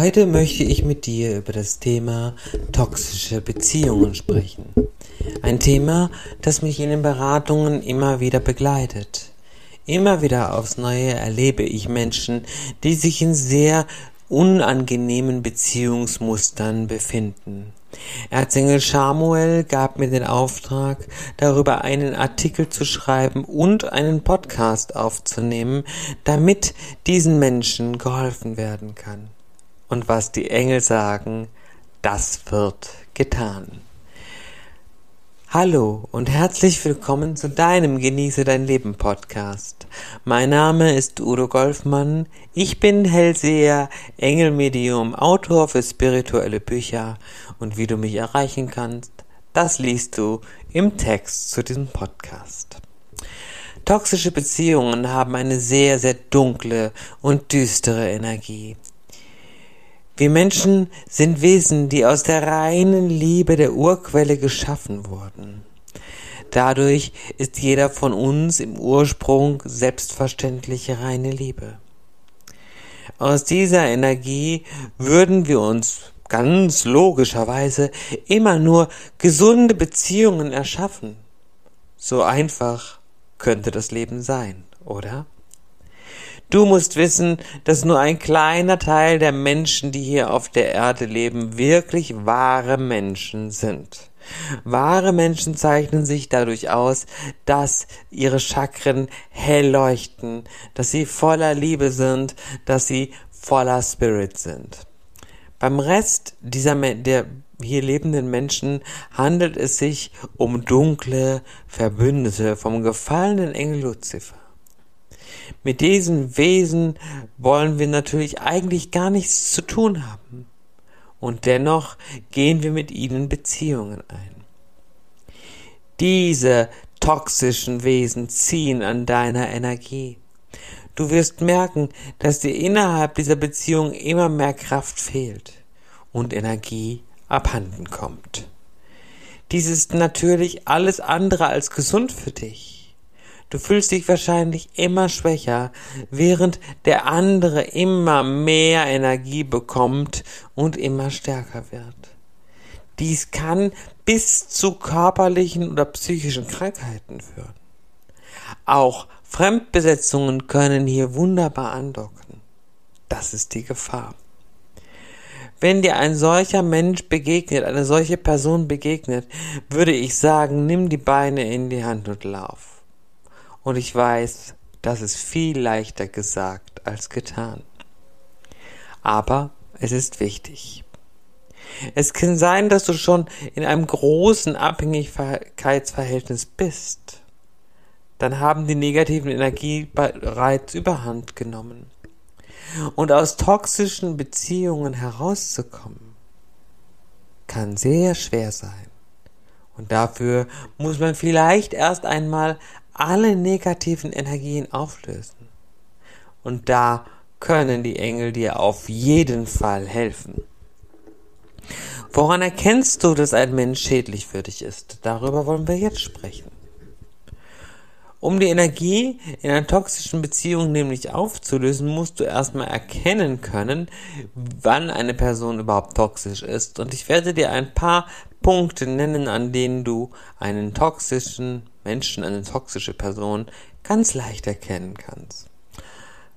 Heute möchte ich mit dir über das Thema toxische Beziehungen sprechen. Ein Thema, das mich in den Beratungen immer wieder begleitet. Immer wieder aufs Neue erlebe ich Menschen, die sich in sehr unangenehmen Beziehungsmustern befinden. Erzengel Samuel gab mir den Auftrag, darüber einen Artikel zu schreiben und einen Podcast aufzunehmen, damit diesen Menschen geholfen werden kann. Und was die Engel sagen, das wird getan. Hallo und herzlich willkommen zu deinem Genieße dein Leben Podcast. Mein Name ist Udo Golfmann. Ich bin Hellseher, Engelmedium, Autor für spirituelle Bücher und wie du mich erreichen kannst, das liest du im Text zu diesem Podcast. Toxische Beziehungen haben eine sehr, sehr dunkle und düstere Energie. Wir Menschen sind Wesen, die aus der reinen Liebe der Urquelle geschaffen wurden. Dadurch ist jeder von uns im Ursprung selbstverständlich reine Liebe. Aus dieser Energie würden wir uns ganz logischerweise immer nur gesunde Beziehungen erschaffen. So einfach könnte das Leben sein, oder? Du musst wissen, dass nur ein kleiner Teil der Menschen, die hier auf der Erde leben, wirklich wahre Menschen sind. Wahre Menschen zeichnen sich dadurch aus, dass ihre Chakren hell leuchten, dass sie voller Liebe sind, dass sie voller Spirit sind. Beim Rest dieser der hier lebenden Menschen handelt es sich um dunkle Verbündete vom gefallenen Engel Luzifer. Mit diesen Wesen wollen wir natürlich eigentlich gar nichts zu tun haben. Und dennoch gehen wir mit ihnen Beziehungen ein. Diese toxischen Wesen ziehen an deiner Energie. Du wirst merken, dass dir innerhalb dieser Beziehung immer mehr Kraft fehlt und Energie abhanden kommt. Dies ist natürlich alles andere als gesund für dich. Du fühlst dich wahrscheinlich immer schwächer, während der andere immer mehr Energie bekommt und immer stärker wird. Dies kann bis zu körperlichen oder psychischen Krankheiten führen. Auch Fremdbesetzungen können hier wunderbar andocken. Das ist die Gefahr. Wenn dir ein solcher Mensch begegnet, eine solche Person begegnet, würde ich sagen, nimm die Beine in die Hand und lauf. Und ich weiß, das ist viel leichter gesagt als getan. Aber es ist wichtig. Es kann sein, dass du schon in einem großen Abhängigkeitsverhältnis bist. Dann haben die negativen Energie bereits überhand genommen. Und aus toxischen Beziehungen herauszukommen, kann sehr schwer sein. Und dafür muss man vielleicht erst einmal alle negativen Energien auflösen. Und da können die Engel dir auf jeden Fall helfen. Woran erkennst du, dass ein Mensch schädlich für dich ist? Darüber wollen wir jetzt sprechen. Um die Energie in einer toxischen Beziehung nämlich aufzulösen, musst du erstmal erkennen können, wann eine Person überhaupt toxisch ist. Und ich werde dir ein paar Punkte nennen, an denen du einen toxischen Menschen, eine toxische Person ganz leicht erkennen kannst.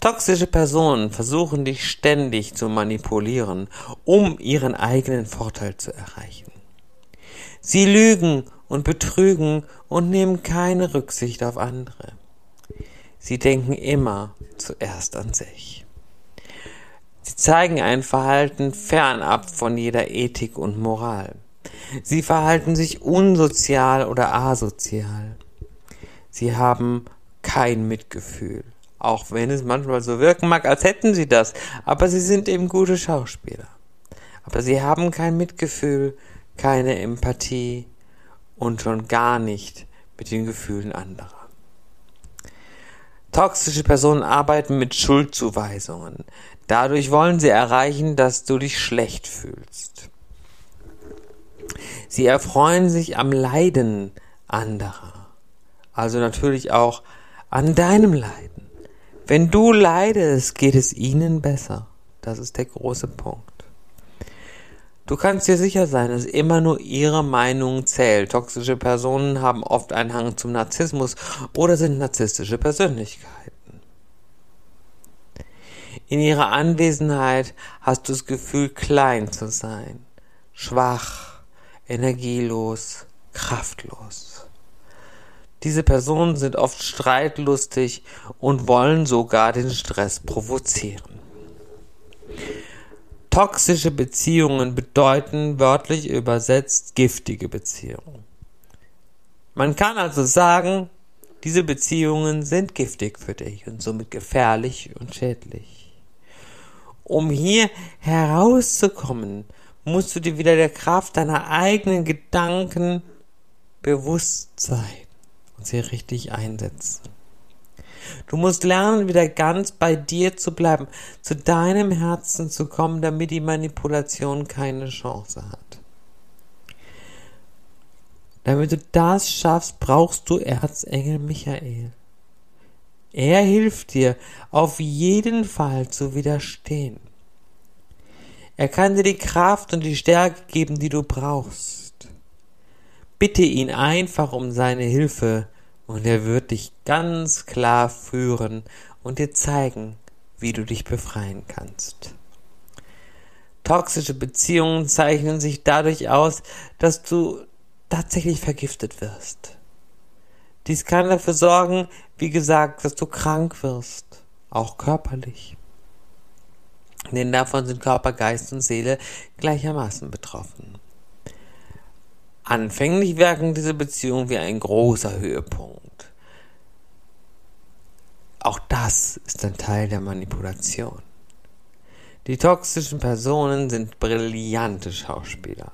Toxische Personen versuchen dich ständig zu manipulieren, um ihren eigenen Vorteil zu erreichen. Sie lügen und betrügen und nehmen keine Rücksicht auf andere. Sie denken immer zuerst an sich. Sie zeigen ein Verhalten fernab von jeder Ethik und Moral. Sie verhalten sich unsozial oder asozial. Sie haben kein Mitgefühl. Auch wenn es manchmal so wirken mag, als hätten sie das. Aber sie sind eben gute Schauspieler. Aber sie haben kein Mitgefühl, keine Empathie und schon gar nicht mit den Gefühlen anderer. Toxische Personen arbeiten mit Schuldzuweisungen. Dadurch wollen sie erreichen, dass du dich schlecht fühlst. Sie erfreuen sich am Leiden anderer. Also natürlich auch an deinem Leiden. Wenn du leidest, geht es ihnen besser. Das ist der große Punkt. Du kannst dir sicher sein, dass immer nur ihre Meinung zählt. Toxische Personen haben oft einen Hang zum Narzissmus oder sind narzisstische Persönlichkeiten. In ihrer Anwesenheit hast du das Gefühl, klein zu sein, schwach, energielos, kraftlos. Diese Personen sind oft streitlustig und wollen sogar den Stress provozieren. Toxische Beziehungen bedeuten wörtlich übersetzt giftige Beziehungen. Man kann also sagen, diese Beziehungen sind giftig für dich und somit gefährlich und schädlich. Um hier herauszukommen, musst du dir wieder der Kraft deiner eigenen Gedanken bewusst sein und sie richtig einsetzen. Du musst lernen, wieder ganz bei dir zu bleiben, zu deinem Herzen zu kommen, damit die Manipulation keine Chance hat. Damit du das schaffst, brauchst du Erzengel Michael. Er hilft dir, auf jeden Fall zu widerstehen. Er kann dir die Kraft und die Stärke geben, die du brauchst. Bitte ihn einfach um seine Hilfe und er wird dich ganz klar führen und dir zeigen, wie du dich befreien kannst. Toxische Beziehungen zeichnen sich dadurch aus, dass du tatsächlich vergiftet wirst. Dies kann dafür sorgen, wie gesagt, dass du krank wirst, auch körperlich. Denn davon sind Körper, Geist und Seele gleichermaßen betroffen. Anfänglich wirken diese Beziehungen wie ein großer Höhepunkt. Auch das ist ein Teil der Manipulation. Die toxischen Personen sind brillante Schauspieler.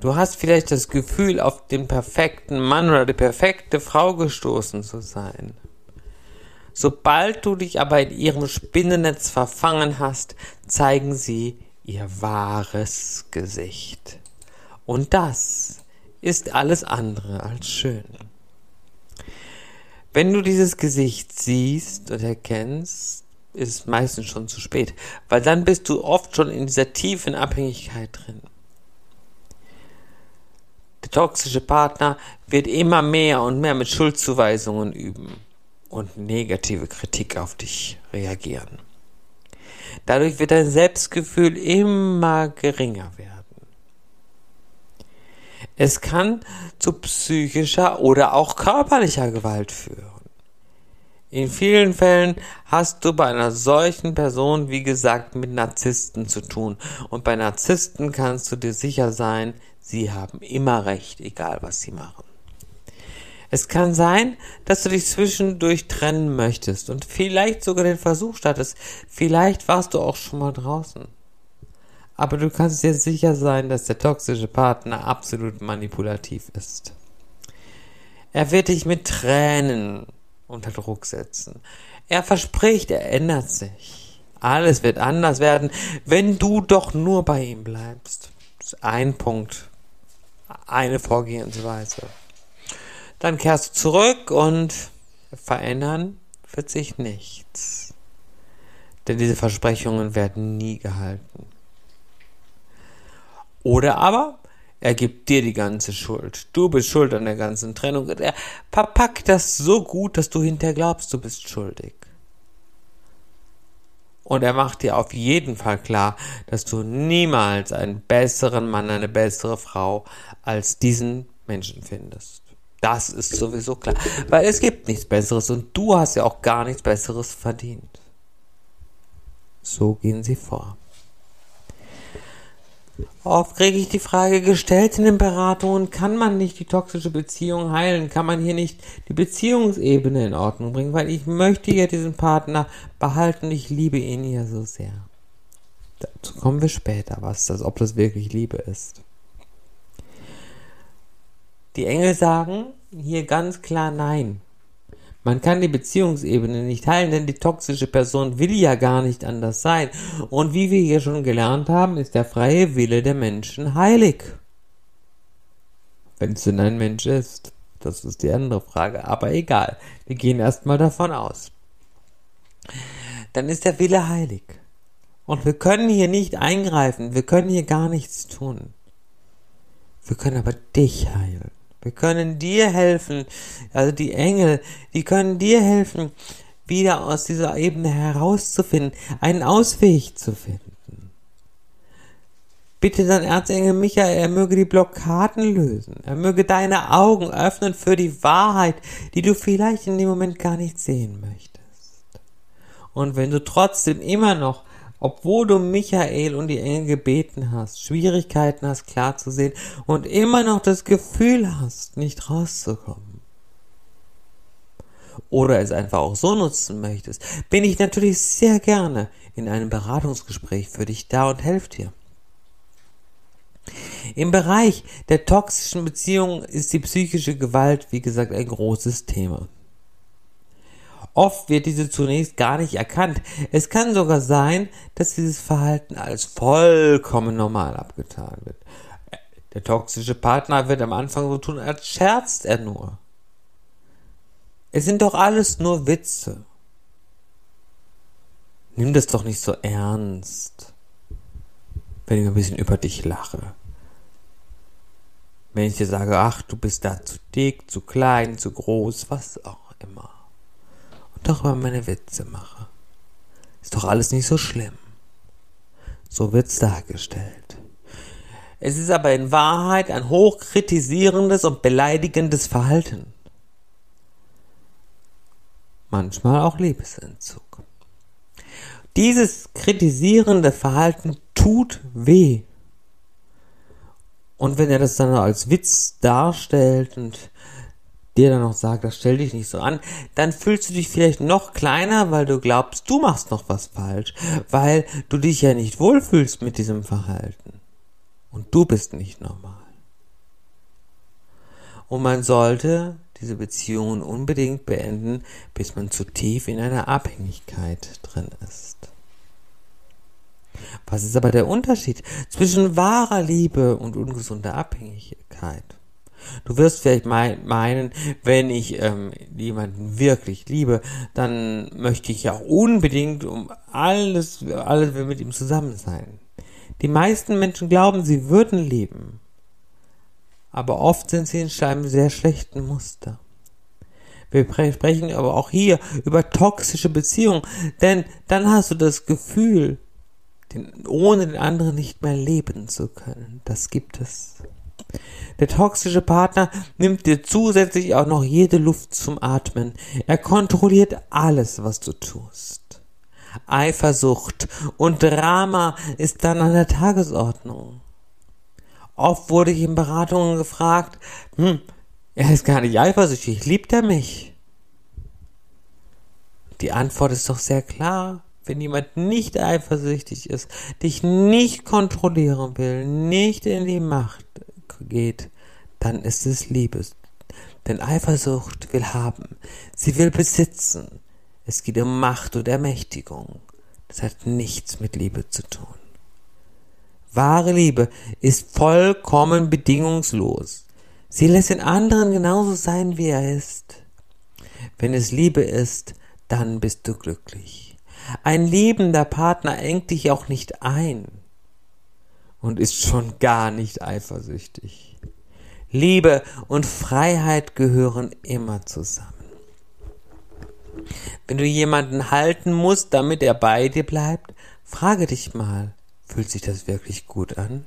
Du hast vielleicht das Gefühl, auf den perfekten Mann oder die perfekte Frau gestoßen zu sein. Sobald du dich aber in ihrem Spinnennetz verfangen hast, zeigen sie ihr wahres Gesicht. Und das ist alles andere als schön. Wenn du dieses Gesicht siehst und erkennst, ist es meistens schon zu spät, weil dann bist du oft schon in dieser tiefen Abhängigkeit drin. Der toxische Partner wird immer mehr und mehr mit Schuldzuweisungen üben und negative Kritik auf dich reagieren. Dadurch wird dein Selbstgefühl immer geringer werden. Es kann zu psychischer oder auch körperlicher Gewalt führen. In vielen Fällen hast du bei einer solchen Person, wie gesagt, mit Narzissten zu tun. Und bei Narzissten kannst du dir sicher sein, sie haben immer recht, egal was sie machen. Es kann sein, dass du dich zwischendurch trennen möchtest und vielleicht sogar den Versuch startest. Vielleicht warst du auch schon mal draußen. Aber du kannst dir sicher sein, dass der toxische Partner absolut manipulativ ist. Er wird dich mit Tränen unter Druck setzen. Er verspricht, er ändert sich. Alles wird anders werden, wenn du doch nur bei ihm bleibst. Das ist ein Punkt, eine Vorgehensweise. Dann kehrst du zurück und verändern wird sich nichts. Denn diese Versprechungen werden nie gehalten. Oder aber er gibt dir die ganze Schuld. Du bist schuld an der ganzen Trennung. Er verpackt das so gut, dass du hinterher glaubst, du bist schuldig. Und er macht dir auf jeden Fall klar, dass du niemals einen besseren Mann, eine bessere Frau als diesen Menschen findest. Das ist sowieso klar. Weil es gibt nichts Besseres und du hast ja auch gar nichts Besseres verdient. So gehen sie vor. Oft kriege ich die Frage gestellt in den Beratungen, kann man nicht die toxische Beziehung heilen? Kann man hier nicht die Beziehungsebene in Ordnung bringen? Weil ich möchte ja diesen Partner behalten, ich liebe ihn ja so sehr. Dazu kommen wir später, was das, ob das wirklich Liebe ist. Die Engel sagen hier ganz klar nein. Man kann die Beziehungsebene nicht teilen, denn die toxische Person will ja gar nicht anders sein. Und wie wir hier schon gelernt haben, ist der freie Wille der Menschen heilig. Wenn es denn ein Mensch ist. Das ist die andere Frage. Aber egal. Wir gehen erstmal davon aus. Dann ist der Wille heilig. Und wir können hier nicht eingreifen, wir können hier gar nichts tun. Wir können aber dich heilen. Wir können dir helfen, also die Engel, die können dir helfen, wieder aus dieser Ebene herauszufinden, einen Ausweg zu finden. Bitte dann Erzengel Michael, er möge die Blockaden lösen. Er möge deine Augen öffnen für die Wahrheit, die du vielleicht in dem Moment gar nicht sehen möchtest. Und wenn du trotzdem immer noch obwohl du Michael und die Engel gebeten hast, Schwierigkeiten hast klar zu sehen und immer noch das Gefühl hast, nicht rauszukommen. Oder es einfach auch so nutzen möchtest, bin ich natürlich sehr gerne in einem Beratungsgespräch für dich da und helfe dir. Im Bereich der toxischen Beziehungen ist die psychische Gewalt, wie gesagt, ein großes Thema. Oft wird diese zunächst gar nicht erkannt. Es kann sogar sein, dass dieses Verhalten als vollkommen normal abgetan wird. Der toxische Partner wird am Anfang so tun, als scherzt er nur. Es sind doch alles nur Witze. Nimm das doch nicht so ernst, wenn ich ein bisschen über dich lache. Wenn ich dir sage, ach, du bist da zu dick, zu klein, zu groß, was auch immer darüber meine Witze mache. Ist doch alles nicht so schlimm. So wird's dargestellt. Es ist aber in Wahrheit ein hochkritisierendes und beleidigendes Verhalten. Manchmal auch Liebesentzug. Dieses kritisierende Verhalten tut weh. Und wenn er das dann als Witz darstellt und dir dann noch sagt, das stell dich nicht so an, dann fühlst du dich vielleicht noch kleiner, weil du glaubst, du machst noch was falsch, weil du dich ja nicht wohlfühlst mit diesem Verhalten. Und du bist nicht normal. Und man sollte diese Beziehungen unbedingt beenden, bis man zu tief in einer Abhängigkeit drin ist. Was ist aber der Unterschied zwischen wahrer Liebe und ungesunder Abhängigkeit? Du wirst vielleicht meinen, wenn ich ähm, jemanden wirklich liebe, dann möchte ich ja unbedingt um alles, alles mit ihm zusammen sein. Die meisten Menschen glauben, sie würden lieben. Aber oft sind sie in einem sehr schlechten Muster. Wir sprechen aber auch hier über toxische Beziehungen, denn dann hast du das Gefühl, den, ohne den anderen nicht mehr leben zu können. Das gibt es. Der toxische Partner nimmt dir zusätzlich auch noch jede Luft zum Atmen. Er kontrolliert alles, was du tust. Eifersucht und Drama ist dann an der Tagesordnung. Oft wurde ich in Beratungen gefragt, hm, er ist gar nicht eifersüchtig, liebt er mich? Die Antwort ist doch sehr klar. Wenn jemand nicht eifersüchtig ist, dich nicht kontrollieren will, nicht in die Macht geht, dann ist es Liebe. Denn Eifersucht will haben, sie will besitzen. Es geht um Macht und Ermächtigung. Das hat nichts mit Liebe zu tun. Wahre Liebe ist vollkommen bedingungslos. Sie lässt den anderen genauso sein, wie er ist. Wenn es Liebe ist, dann bist du glücklich. Ein liebender Partner engt dich auch nicht ein und ist schon gar nicht eifersüchtig. Liebe und Freiheit gehören immer zusammen. Wenn du jemanden halten musst, damit er bei dir bleibt, frage dich mal, fühlt sich das wirklich gut an?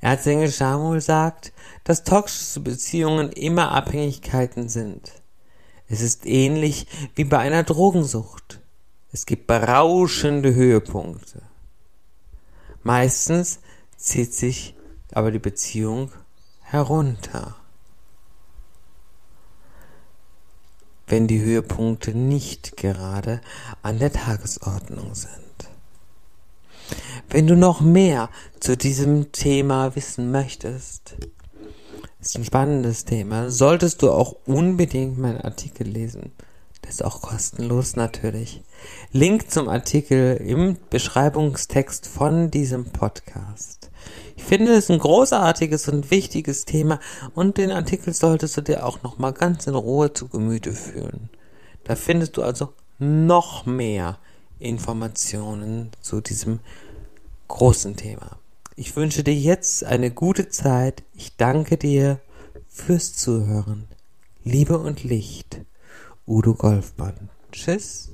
Erzengel Samuel sagt, dass toxische Beziehungen immer Abhängigkeiten sind. Es ist ähnlich wie bei einer Drogensucht. Es gibt berauschende Höhepunkte. Meistens zieht sich aber die Beziehung herunter. wenn die Höhepunkte nicht gerade an der Tagesordnung sind. Wenn du noch mehr zu diesem Thema wissen möchtest, ist ein spannendes Thema, solltest du auch unbedingt meinen Artikel lesen. Das ist auch kostenlos natürlich. Link zum Artikel im Beschreibungstext von diesem Podcast. Ich finde es ein großartiges und wichtiges Thema und den Artikel solltest du dir auch nochmal ganz in Ruhe zu Gemüte führen. Da findest du also noch mehr Informationen zu diesem großen Thema. Ich wünsche dir jetzt eine gute Zeit. Ich danke dir fürs Zuhören. Liebe und Licht. Udo Golfmann. Tschüss.